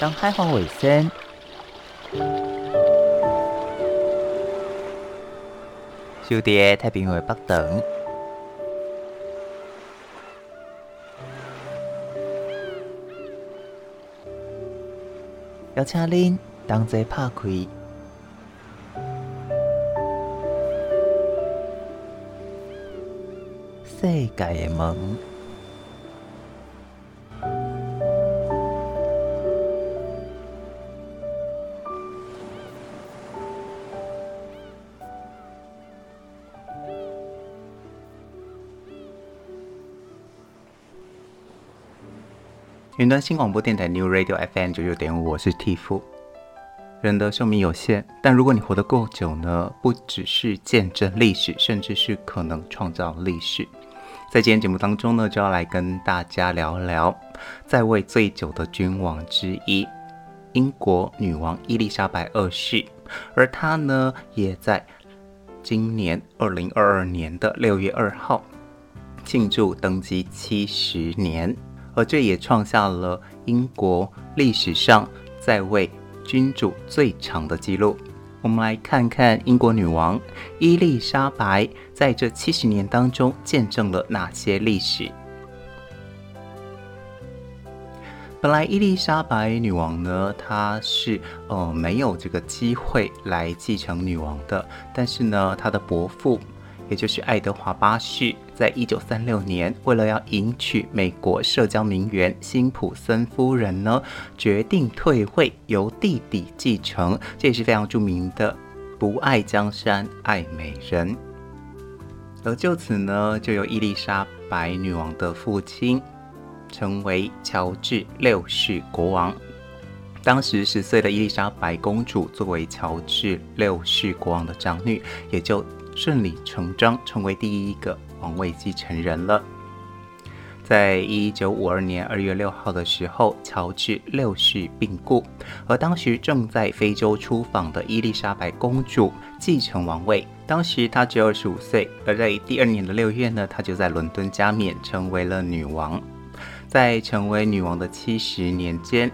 当海皇尾声，小弟太平洋北等，邀请您同齐拍开世界的门。云端新广播电台 New Radio FM 九九点五，我是 Tiff。人的寿命有限，但如果你活得够久呢，不只是见证历史，甚至是可能创造历史。在今天节目当中呢，就要来跟大家聊聊在位最久的君王之一——英国女王伊丽莎白二世，而她呢，也在今年二零二二年的六月二号庆祝登基七十年。而这也创下了英国历史上在位君主最长的记录。我们来看看英国女王伊丽莎白在这七十年当中见证了哪些历史。本来伊丽莎白女王呢，她是呃没有这个机会来继承女王的，但是呢，她的伯父。也就是爱德华八世，在一九三六年，为了要迎娶美国社交名媛辛普森夫人呢，决定退位，由弟弟继承。这也是非常著名的“不爱江山爱美人”。而就此呢，就由伊丽莎白女王的父亲成为乔治六世国王。当时十岁的伊丽莎白公主作为乔治六世国王的长女，也就。顺理成章成为第一个王位继承人了。在一九五二年二月六号的时候，乔治六世病故，而当时正在非洲出访的伊丽莎白公主继承王位。当时她只有二十五岁，而在第二年的六月呢，她就在伦敦加冕成为了女王。在成为女王的七十年间，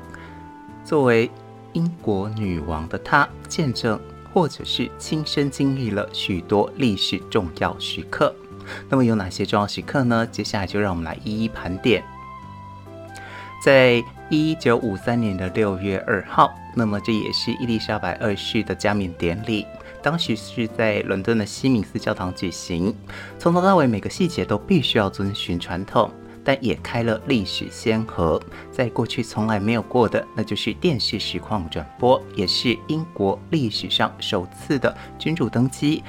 作为英国女王的她见证。或者是亲身经历了许多历史重要时刻，那么有哪些重要时刻呢？接下来就让我们来一一盘点。在一九五三年的六月二号，那么这也是伊丽莎白二世的加冕典礼，当时是在伦敦的西敏寺教堂举行，从头到尾每个细节都必须要遵循传统。但也开了历史先河，在过去从来没有过的，那就是电视实况转播，也是英国历史上首次的君主登基，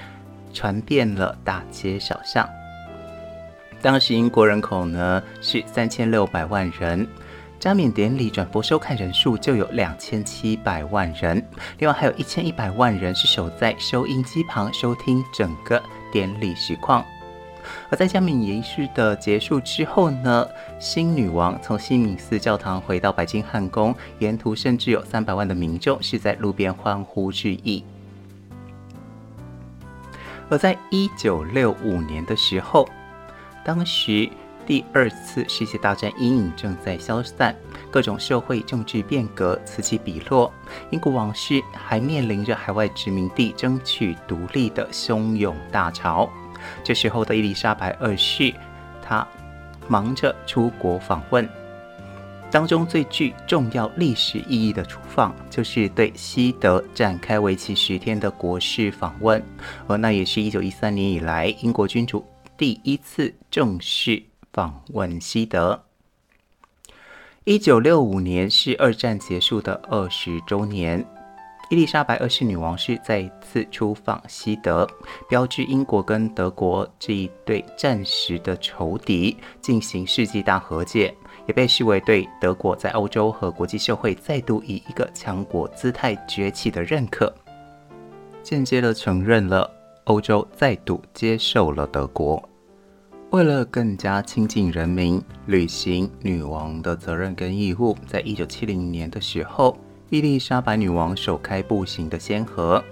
传遍了大街小巷。当时英国人口呢是三千六百万人，加冕典礼转播收看人数就有两千七百万人，另外还有一千一百万人是守在收音机旁收听整个典礼实况。而在加冕仪式的结束之后呢，新女王从西敏寺教堂回到白金汉宫，沿途甚至有三百万的民众是在路边欢呼致意。而在一九六五年的时候，当时第二次世界大战阴影正在消散，各种社会政治变革此起彼落，英国王室还面临着海外殖民地争取独立的汹涌大潮。这时候的伊丽莎白二世，她忙着出国访问，当中最具重要历史意义的出访，就是对西德展开为期十天的国事访问，而那也是一九一三年以来英国君主第一次正式访问西德。一九六五年是二战结束的二十周年。伊丽莎白二世女王是再次出访西德，标志英国跟德国这一对战时的仇敌进行世纪大和解，也被视为对德国在欧洲和国际社会再度以一个强国姿态崛起的认可，间接地承认了欧洲再度接受了德国。为了更加亲近人民，履行女王的责任跟义务，在一九七零年的时候。伊丽莎白女王首开步行的先河。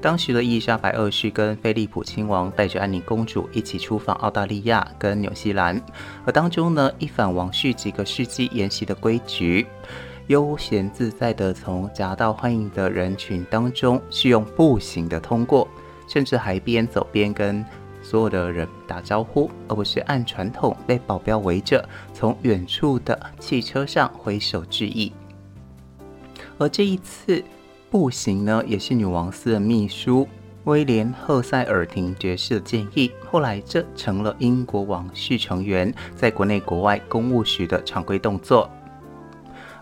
当时的伊丽莎白二世跟菲利普亲王带着安妮公主一起出访澳大利亚跟纽西兰，而当中呢，一反王室几个世纪沿袭的规矩，悠闲自在地从夹道欢迎的人群当中，是用步行的通过，甚至还边走边跟所有的人打招呼，而不是按传统被保镖围着，从远处的汽车上挥手致意。而这一次步行呢，也是女王私人秘书威廉·赫塞尔廷爵士的建议。后来，这成了英国王室成员在国内国外公务时的常规动作。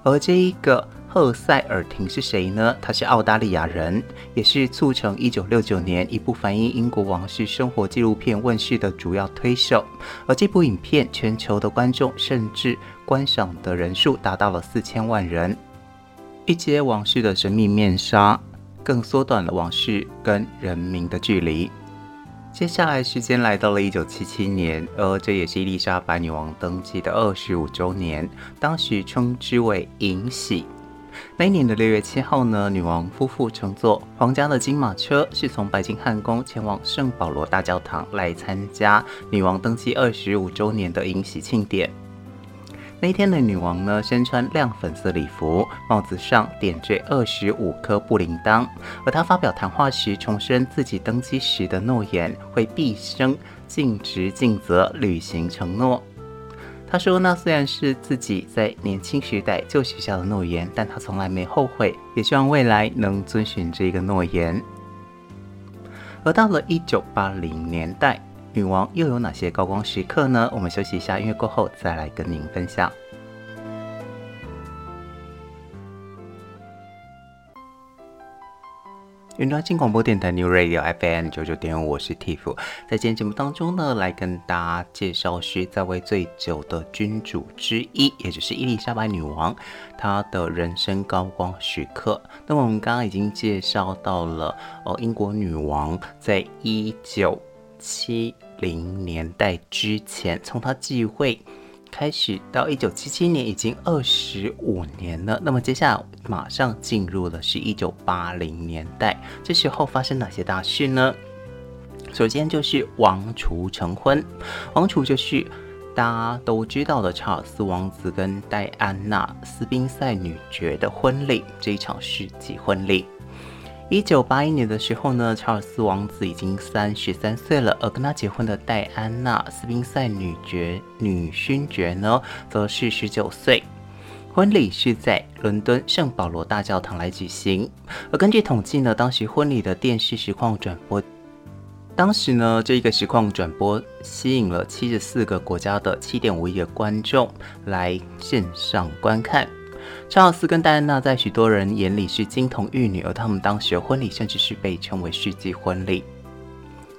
而这一个赫塞尔廷是谁呢？他是澳大利亚人，也是促成1969年一部反映英国王室生活纪录片问世的主要推手。而这部影片全球的观众甚至观赏的人数达到了四千万人。一揭王室的神秘面纱，更缩短了王室跟人民的距离。接下来时间来到了一九七七年，而这也是伊丽莎白女王登基的二十五周年，当时称之为迎玺。那一年的六月七号呢，女王夫妇乘坐皇家的金马车，是从白金汉宫前往圣保罗大教堂来参加女王登基二十五周年的迎玺庆典。那天的女王呢，身穿亮粉色礼服，帽子上点缀二十五颗布铃铛。而她发表谈话时，重申自己登基时的诺言，会毕生尽职尽责履行承诺。她说：“那虽然是自己在年轻时代就许下的诺言，但她从来没后悔，也希望未来能遵循这个诺言。”而到了一九八零年代。女王又有哪些高光时刻呢？我们休息一下，音乐过后再来跟您分享。云端新广播电台 New Radio FM 九九点五，我是 Tiff。在今天节目当中呢，来跟大家介绍是在位最久的君主之一，也就是伊丽莎白女王，她的人生高光时刻。那么我们刚刚已经介绍到了哦，英国女王在一九七零年代之前，从他继位开始到一九七七年，已经二十五年了。那么接下来马上进入的是一九八零年代，这时候发生哪些大事呢？首先就是王储成婚，王储就是大家都知道的查尔斯王子跟戴安娜斯宾塞女爵的婚礼，这一场世纪婚礼。一九八一年的时候呢，查尔斯王子已经三十三岁了，而跟他结婚的戴安娜斯宾塞女爵女勋爵呢，则是十九岁。婚礼是在伦敦圣保罗大教堂来举行。而根据统计呢，当时婚礼的电视实况转播，当时呢这一个实况转播吸引了七十四个国家的七点五亿的观众来线上观看。查尔斯跟戴安娜在许多人眼里是金童玉女，而他们当时婚礼甚至是被称为世纪婚礼。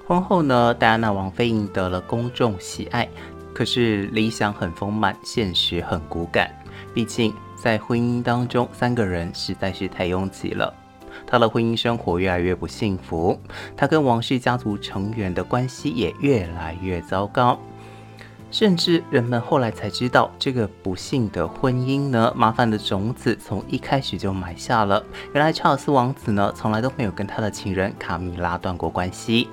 婚后呢，戴安娜王妃赢得了公众喜爱，可是理想很丰满，现实很骨感。毕竟在婚姻当中，三个人实在是太拥挤了。她的婚姻生活越来越不幸福，她跟王室家族成员的关系也越来越糟糕。甚至人们后来才知道，这个不幸的婚姻呢，麻烦的种子从一开始就埋下了。原来查尔斯王子呢，从来都没有跟他的情人卡米拉断过关系。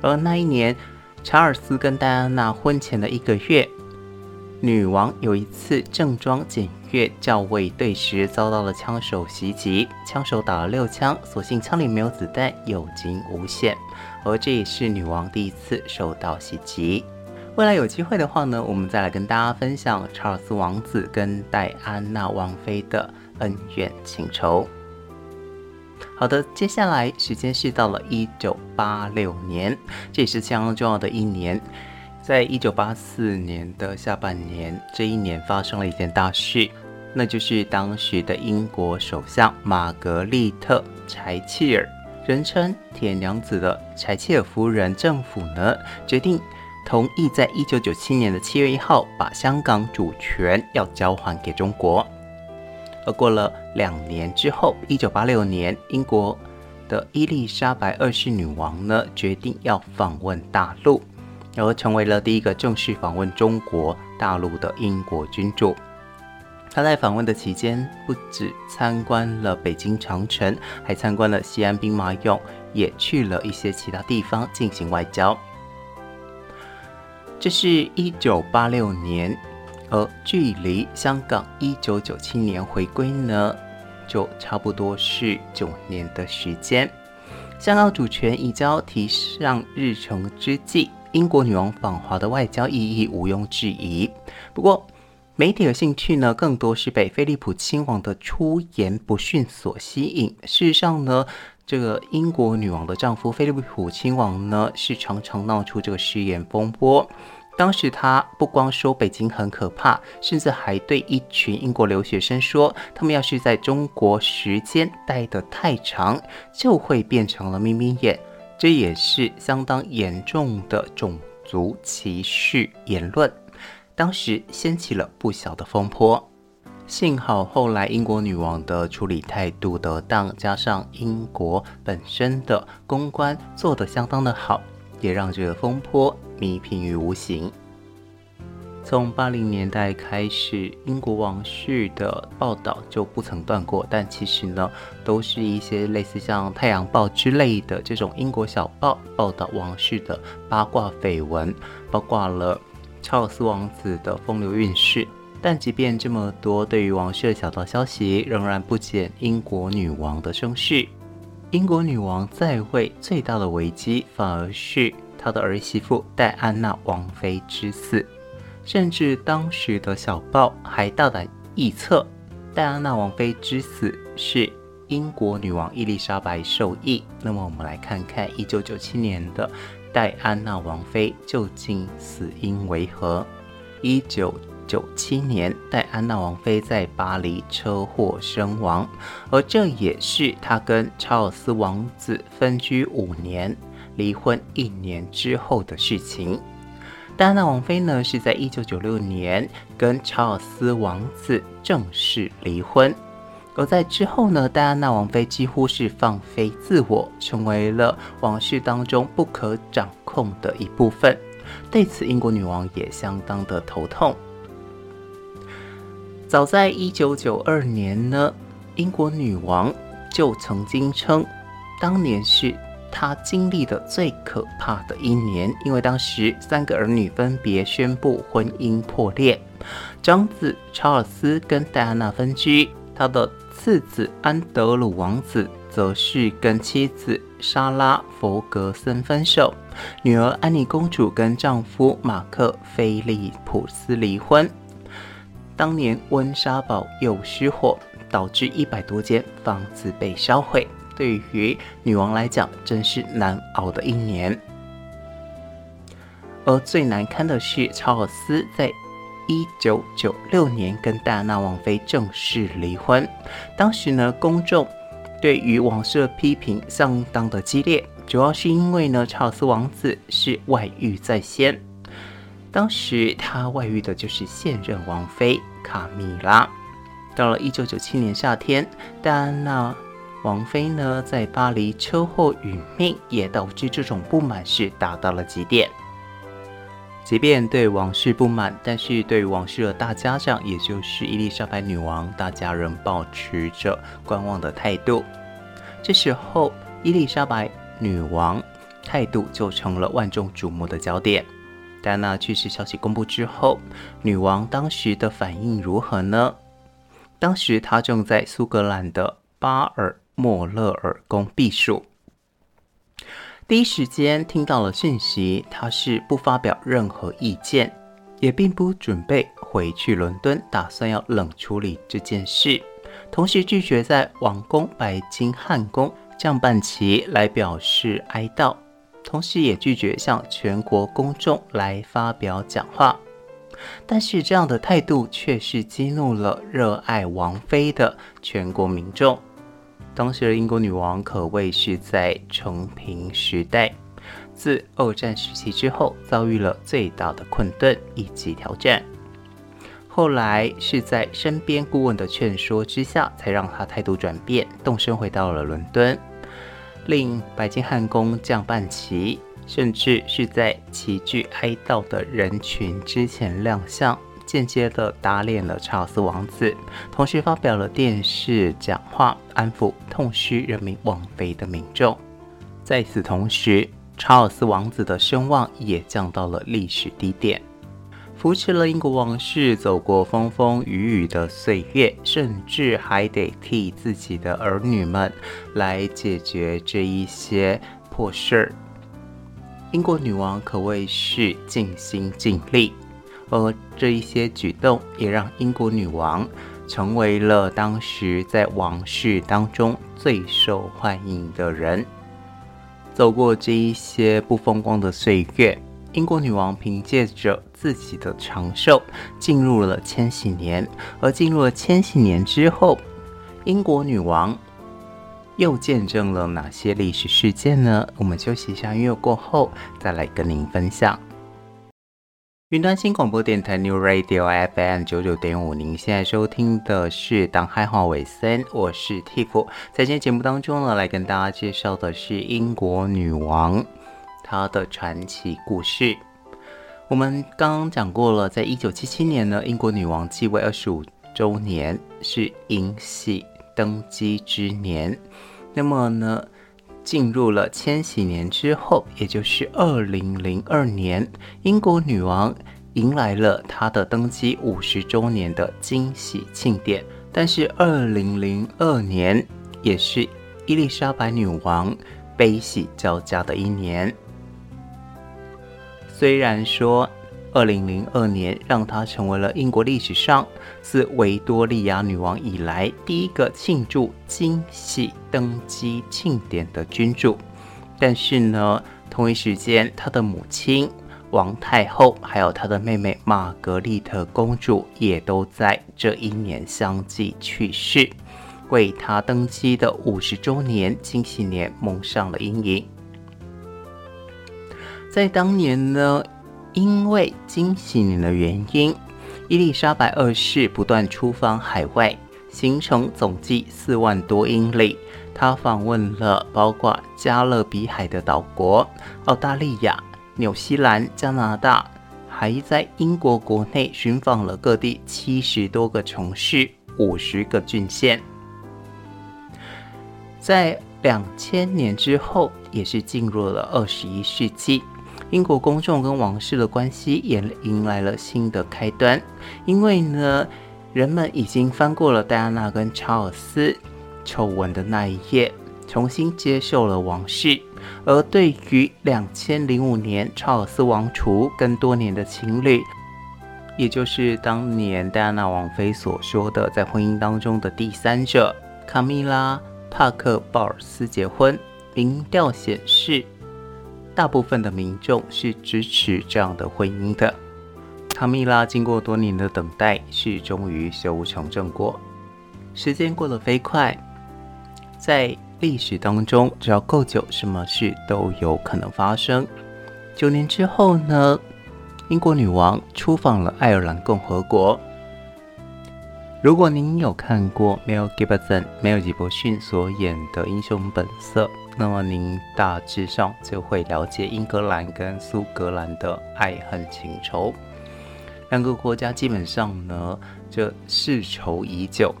而那一年，查尔斯跟戴安娜婚前的一个月，女王有一次正装检阅校尉队时，遭到了枪手袭击，枪手打了六枪，所幸枪里没有子弹，有惊无险。而这也是女王第一次受到袭击。未来有机会的话呢，我们再来跟大家分享查尔斯王子跟戴安娜王妃的恩怨情仇。好的，接下来时间是到了一九八六年，这也是相当重要的一年。在一九八四年的下半年，这一年发生了一件大事，那就是当时的英国首相玛格丽特·柴契尔，人称铁娘子的柴契尔夫人政府呢，决定。同意在一九九七年的七月一号把香港主权要交还给中国，而过了两年之后，一九八六年，英国的伊丽莎白二世女王呢决定要访问大陆，而成为了第一个正式访问中国大陆的英国君主。她在访问的期间，不止参观了北京长城，还参观了西安兵马俑，也去了一些其他地方进行外交。这是一九八六年，而距离香港一九九七年回归呢，就差不多是九年的时间。香港主权移交提上日程之际，英国女王访华的外交意义毋庸置疑。不过，媒体的兴趣呢，更多是被菲利普亲王的出言不逊所吸引。事实上呢，这个英国女王的丈夫菲利普亲王呢，是常常闹出这个失言风波。当时他不光说北京很可怕，甚至还对一群英国留学生说，他们要是在中国时间待得太长，就会变成了眯眯眼。这也是相当严重的种族歧视言论，当时掀起了不小的风波。幸好后来英国女王的处理态度得当，加上英国本身的公关做得相当的好，也让这个风波弭平于无形。从八零年代开始，英国王室的报道就不曾断过，但其实呢，都是一些类似像《太阳报》之类的这种英国小报报道王室的八卦绯闻，包括了查尔斯王子的风流韵事。但即便这么多对于王室的小道消息，仍然不减英国女王的声势。英国女王在位最大的危机，反而是她的儿媳妇戴安娜王妃之死。甚至当时的小报还大胆臆测，戴安娜王妃之死是英国女王伊丽莎白授意。那么，我们来看看1997年的戴安娜王妃究竟死因为何？1997年，戴安娜王妃在巴黎车祸身亡，而这也是她跟查尔斯王子分居五年、离婚一年之后的事情。戴安娜王妃呢，是在一九九六年跟查尔斯王子正式离婚，而在之后呢，戴安娜王妃几乎是放飞自我，成为了王室当中不可掌控的一部分。对此，英国女王也相当的头痛。早在一九九二年呢，英国女王就曾经称，当年是。他经历的最可怕的一年，因为当时三个儿女分别宣布婚姻破裂，长子查尔斯跟戴安娜分居，他的次子安德鲁王子则是跟妻子莎拉·弗格森分手，女儿安妮公主跟丈夫马克·菲利普斯离婚。当年温莎堡又失火，导致一百多间房子被烧毁。对于女王来讲，真是难熬的一年。而最难堪的是，查尔斯在一九九六年跟戴安娜王妃正式离婚。当时呢，公众对于王室的批评相当的激烈，主要是因为呢，查尔斯王子是外遇在先。当时他外遇的就是现任王妃卡米拉。到了一九九七年夏天，戴安娜。王妃呢，在巴黎车祸殒命，也导致这种不满是达到了极点。即便对王室不满，但是对王室的大家长，也就是伊丽莎白女王，大家仍保持着观望的态度。这时候，伊丽莎白女王态度就成了万众瞩目的焦点。戴安娜去世消息公布之后，女王当时的反应如何呢？当时她正在苏格兰的巴尔。莫勒尔宫避暑，第一时间听到了讯息，他是不发表任何意见，也并不准备回去伦敦，打算要冷处理这件事，同时拒绝在王宫白金汉宫降半旗来表示哀悼，同时也拒绝向全国公众来发表讲话。但是这样的态度却是激怒了热爱王妃的全国民众。当时的英国女王可谓是在承平时代，自二战时期之后遭遇了最大的困顿以及挑战。后来是在身边顾问的劝说之下，才让她态度转变，动身回到了伦敦，令白金汉宫降半旗，甚至是在齐聚哀悼的人群之前亮相。间接的打脸了查尔斯王子，同时发表了电视讲话，安抚痛失人民王妃的民众。在此同时，查尔斯王子的声望也降到了历史低点。扶持了英国王室走过风风雨雨的岁月，甚至还得替自己的儿女们来解决这一些破事儿。英国女王可谓是尽心尽力，而这一些举动也让英国女王成为了当时在王室当中最受欢迎的人。走过这一些不风光的岁月，英国女王凭借着自己的长寿，进入了千禧年。而进入了千禧年之后，英国女王。又见证了哪些历史事件呢？我们休息一下，音乐过后再来跟您分享。云端新广播电台 New Radio FM 九九点五，您现在收听的是《当海话为先》，我是 Tiff。在今天节目当中呢，来跟大家介绍的是英国女王她的传奇故事。我们刚刚讲过了，在一九七七年呢，英国女王继位二十五周年，是英系登基之年。那么呢，进入了千禧年之后，也就是二零零二年，英国女王迎来了她的登基五十周年的惊喜庆典。但是二零零二年也是伊丽莎白女王悲喜交加的一年。虽然说，二零零二年让她成为了英国历史上自维多利亚女王以来第一个庆祝惊喜登基庆典的君主，但是呢，同一时间，她的母亲王太后还有她的妹妹玛格丽特公主也都在这一年相继去世，为她登基的五十周年惊喜年蒙上了阴影。在当年呢。因为惊喜年的原因，伊丽莎白二世不断出访海外，行程总计四万多英里。她访问了包括加勒比海的岛国、澳大利亚、纽西兰、加拿大，还在英国国内寻访了各地七十多个城市、五十个郡县。在两千年之后，也是进入了二十一世纪。英国公众跟王室的关系也迎来了新的开端，因为呢，人们已经翻过了戴安娜跟查尔斯丑闻的那一页，重新接受了王室。而对于两千零五年查尔斯王储跟多年的情侣，也就是当年戴安娜王妃所说的在婚姻当中的第三者卡米拉·帕克鲍尔斯结婚，民调显示。大部分的民众是支持这样的婚姻的。卡米拉经过多年的等待，是终于修成正果。时间过得飞快，在历史当中，只要够久，什么事都有可能发生。九年之后呢，英国女王出访了爱尔兰共和国。如果您有看过 Mel Gibson 梅尔吉伯逊所演的《英雄本色》。那么您大致上就会了解英格兰跟苏格兰的爱恨情仇，两个国家基本上呢，就世仇已久。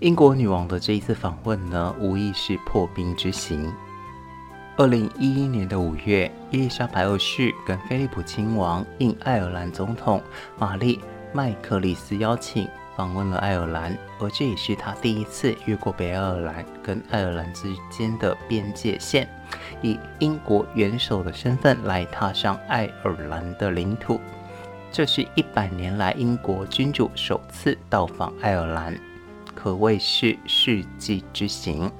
英国女王的这一次访问呢，无疑是破冰之行。二零一一年的五月，伊丽莎白二世跟菲利普亲王应爱尔兰总统玛丽麦克里斯邀请。访问了爱尔兰，而这也是他第一次越过北爱尔兰跟爱尔兰之间的边界线，以英国元首的身份来踏上爱尔兰的领土。这是一百年来英国君主首次到访爱尔兰，可谓是世纪之行。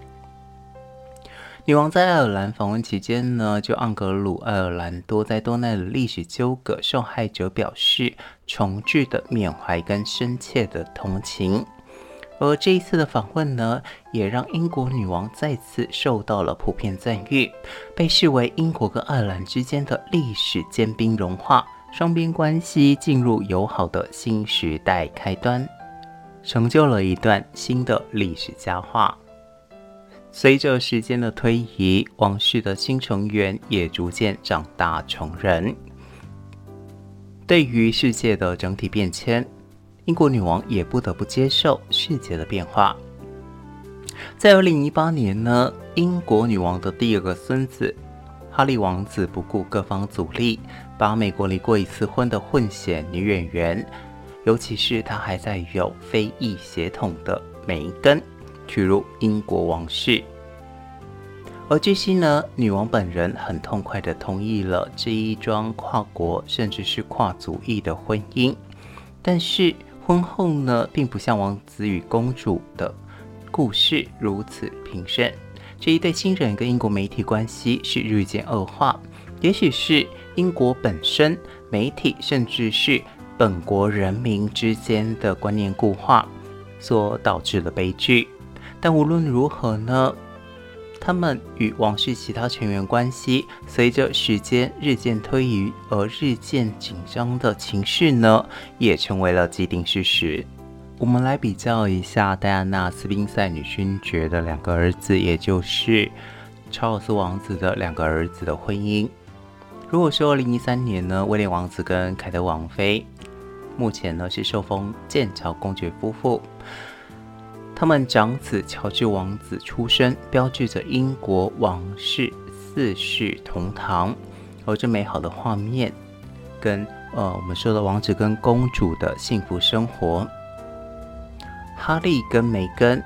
女王在爱尔兰访问期间呢，就盎格鲁爱尔兰多灾多难的历史纠葛受害者表示诚挚的缅怀跟深切的同情。而这一次的访问呢，也让英国女王再次受到了普遍赞誉，被视为英国跟爱尔兰之间的历史坚冰融化，双边关系进入友好的新时代开端，成就了一段新的历史佳话。随着时间的推移，王室的新成员也逐渐长大成人。对于世界的整体变迁，英国女王也不得不接受世界的变化。在二零一八年呢，英国女王的第二个孙子哈利王子不顾各方阻力，把美国离过一次婚的混血女演员，尤其是她还在有非裔血统的梅根，娶入英国王室。而据悉呢，女王本人很痛快地同意了这一桩跨国甚至是跨族裔的婚姻，但是婚后呢，并不像王子与公主的故事如此平顺。这一对新人跟英国媒体关系是日渐恶化，也许是英国本身媒体甚至是本国人民之间的观念固化所导致的悲剧。但无论如何呢，他们与王室其他成员关系，随着时间日渐推移而日渐紧张的情绪呢，也成为了既定事实。我们来比较一下戴安娜·斯宾塞女勋爵的两个儿子，也就是查尔斯王子的两个儿子的婚姻。如果说2013年呢，威廉王子跟凯特王妃，目前呢是受封剑桥公爵夫妇。他们长子乔治王子出生，标志着英国王室四世同堂，而这美好的画面，跟呃我们说的王子跟公主的幸福生活。哈利跟梅根，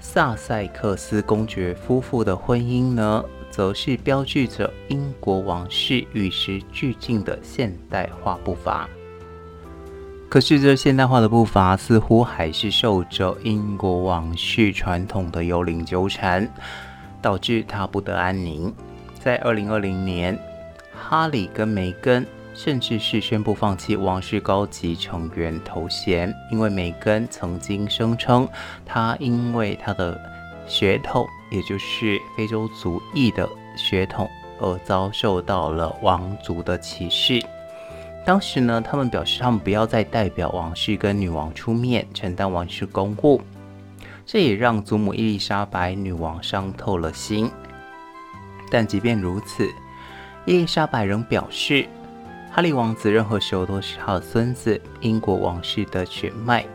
萨塞克斯公爵夫妇的婚姻呢，则是标志着英国王室与时俱进的现代化步伐。可是，这现代化的步伐似乎还是受着英国王室传统的幽灵纠缠，导致他不得安宁。在二零二零年，哈里跟梅根甚至是宣布放弃王室高级成员头衔，因为梅根曾经声称，他因为他的血统，也就是非洲族裔的血统，而遭受到了王族的歧视。当时呢，他们表示他们不要再代表王室跟女王出面承担王室公务，这也让祖母伊丽莎白女王伤透了心。但即便如此，伊丽莎白仍表示，哈利王子任何时候都是他的孙子，英国王室的血脉。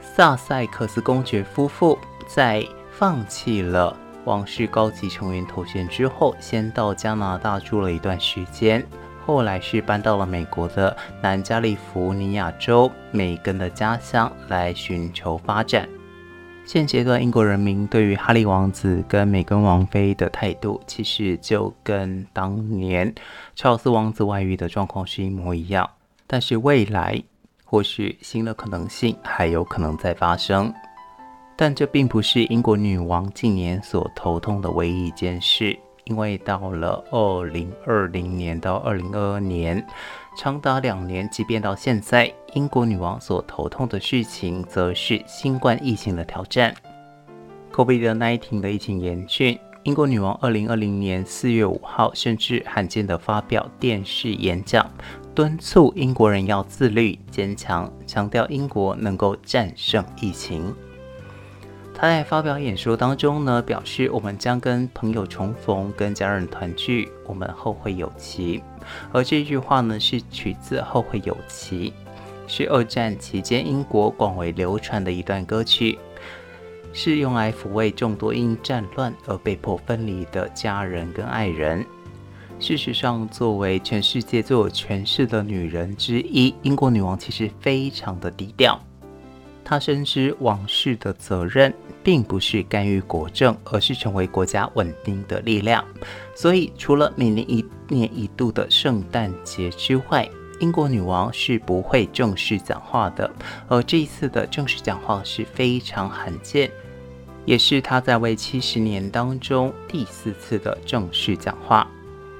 萨塞克斯公爵夫妇在放弃了王室高级成员头衔之后，先到加拿大住了一段时间。后来是搬到了美国的南加利福尼亚州梅根的家乡来寻求发展。现阶段，英国人民对于哈利王子跟梅根王妃的态度，其实就跟当年查尔斯王子外遇的状况是一模一样。但是未来或许新的可能性还有可能再发生，但这并不是英国女王近年所头痛的唯一一件事。因为到了二零二零年到二零二二年，长达两年，即便到现在，英国女王所头痛的事情，则是新冠疫情的挑战。COVID-19 的疫情严峻，英国女王二零二零年四月五号，甚至罕见的发表电视演讲，敦促英国人要自律、坚强，强调英国能够战胜疫情。他在发表演说当中呢，表示我们将跟朋友重逢，跟家人团聚，我们后会有期。而这句话呢，是取自《后会有期》，是二战期间英国广为流传的一段歌曲，是用来抚慰众多因战乱而被迫分离的家人跟爱人。事实上，作为全世界最有权势的女人之一，英国女王其实非常的低调。她深知王室的责任并不是干预国政，而是成为国家稳定的力量。所以，除了每年一年一度的圣诞节之外，英国女王是不会正式讲话的。而这一次的正式讲话是非常罕见，也是她在位七十年当中第四次的正式讲话。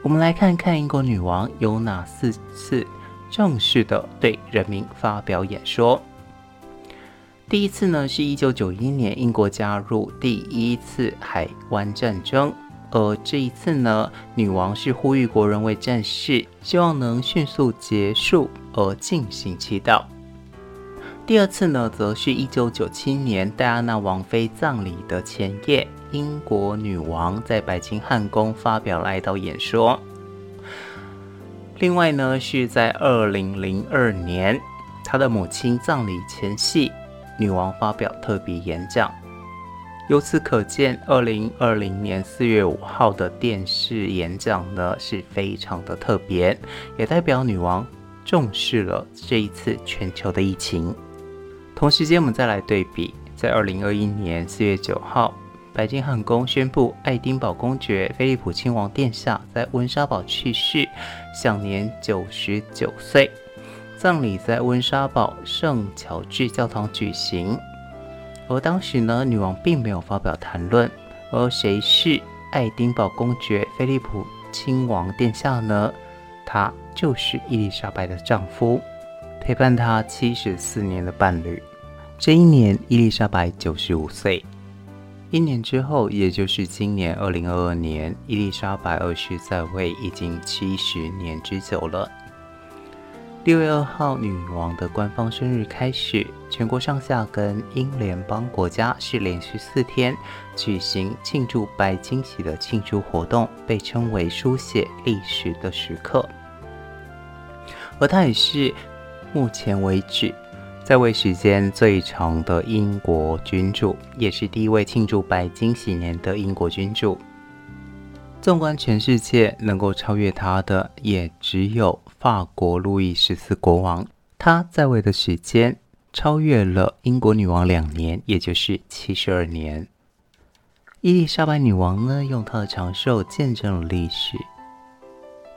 我们来看看英国女王有哪四次正式的对人民发表演说。第一次呢，是一九九一年，英国加入第一次海湾战争，而这一次呢，女王是呼吁国人为战事，希望能迅速结束而进行祈祷。第二次呢，则是一九九七年戴安娜王妃葬礼的前夜，英国女王在白金汉宫发表了哀悼演说。另外呢，是在二零零二年，她的母亲葬礼前夕。女王发表特别演讲，由此可见，二零二零年四月五号的电视演讲呢，是非常的特别，也代表女王重视了这一次全球的疫情。同时间，我们再来对比，在二零二一年四月九号，白金汉宫宣布爱丁堡公爵菲利普亲王殿下在温莎堡去世，享年九十九岁，葬礼在温莎堡圣乔治教堂举行。而当时呢，女王并没有发表谈论。而谁是爱丁堡公爵菲利普亲王殿下呢？他就是伊丽莎白的丈夫，陪伴她七十四年的伴侣。这一年，伊丽莎白九十五岁。一年之后，也就是今年二零二二年，伊丽莎白二世在位已经七十年之久了。六月二号，女王的官方生日开始，全国上下跟英联邦国家是连续四天举行庆祝白金禧的庆祝活动，被称为书写历史的时刻。而她也是目前为止在位时间最长的英国君主，也是第一位庆祝白金禧年的英国君主。纵观全世界，能够超越他的也只有法国路易十四国王。他在位的时间超越了英国女王两年，也就是七十二年。伊丽莎白女王呢，用她的长寿见证了历史，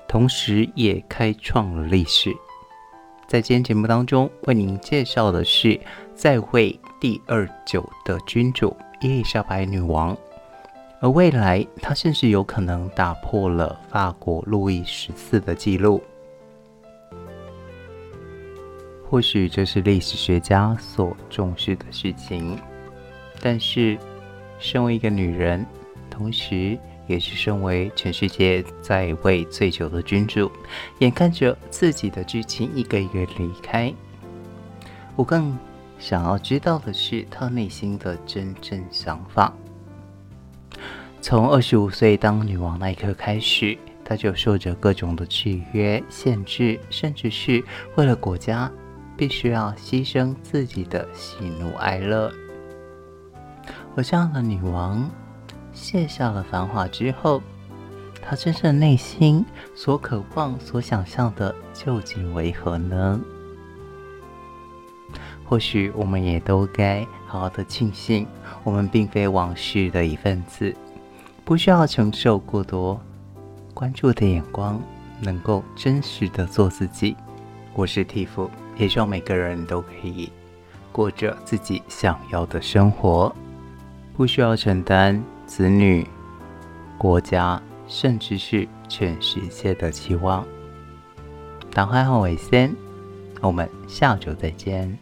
同时也开创了历史。在今天节目当中，为您介绍的是在位第二久的君主伊丽莎白女王。而未来，她甚至有可能打破了法国路易十四的记录。或许这是历史学家所重视的事情，但是，身为一个女人，同时也是身为全世界在位最久的君主，眼看着自己的至亲一个一个离开，我更想要知道的是他内心的真正想法。从二十五岁当女王那一刻开始，她就受着各种的制约、限制，甚至是为了国家，必须要牺牲自己的喜怒哀乐。而这样的女王卸下了繁华之后，她真正内心所渴望、所想象的究竟为何呢？或许我们也都该好好的庆幸，我们并非往事的一份子。不需要承受过多关注的眼光，能够真实的做自己。我是蒂夫，也希望每个人都可以过着自己想要的生活，不需要承担子女、国家，甚至是全世界的期望。打开后尾先，我们下周再见。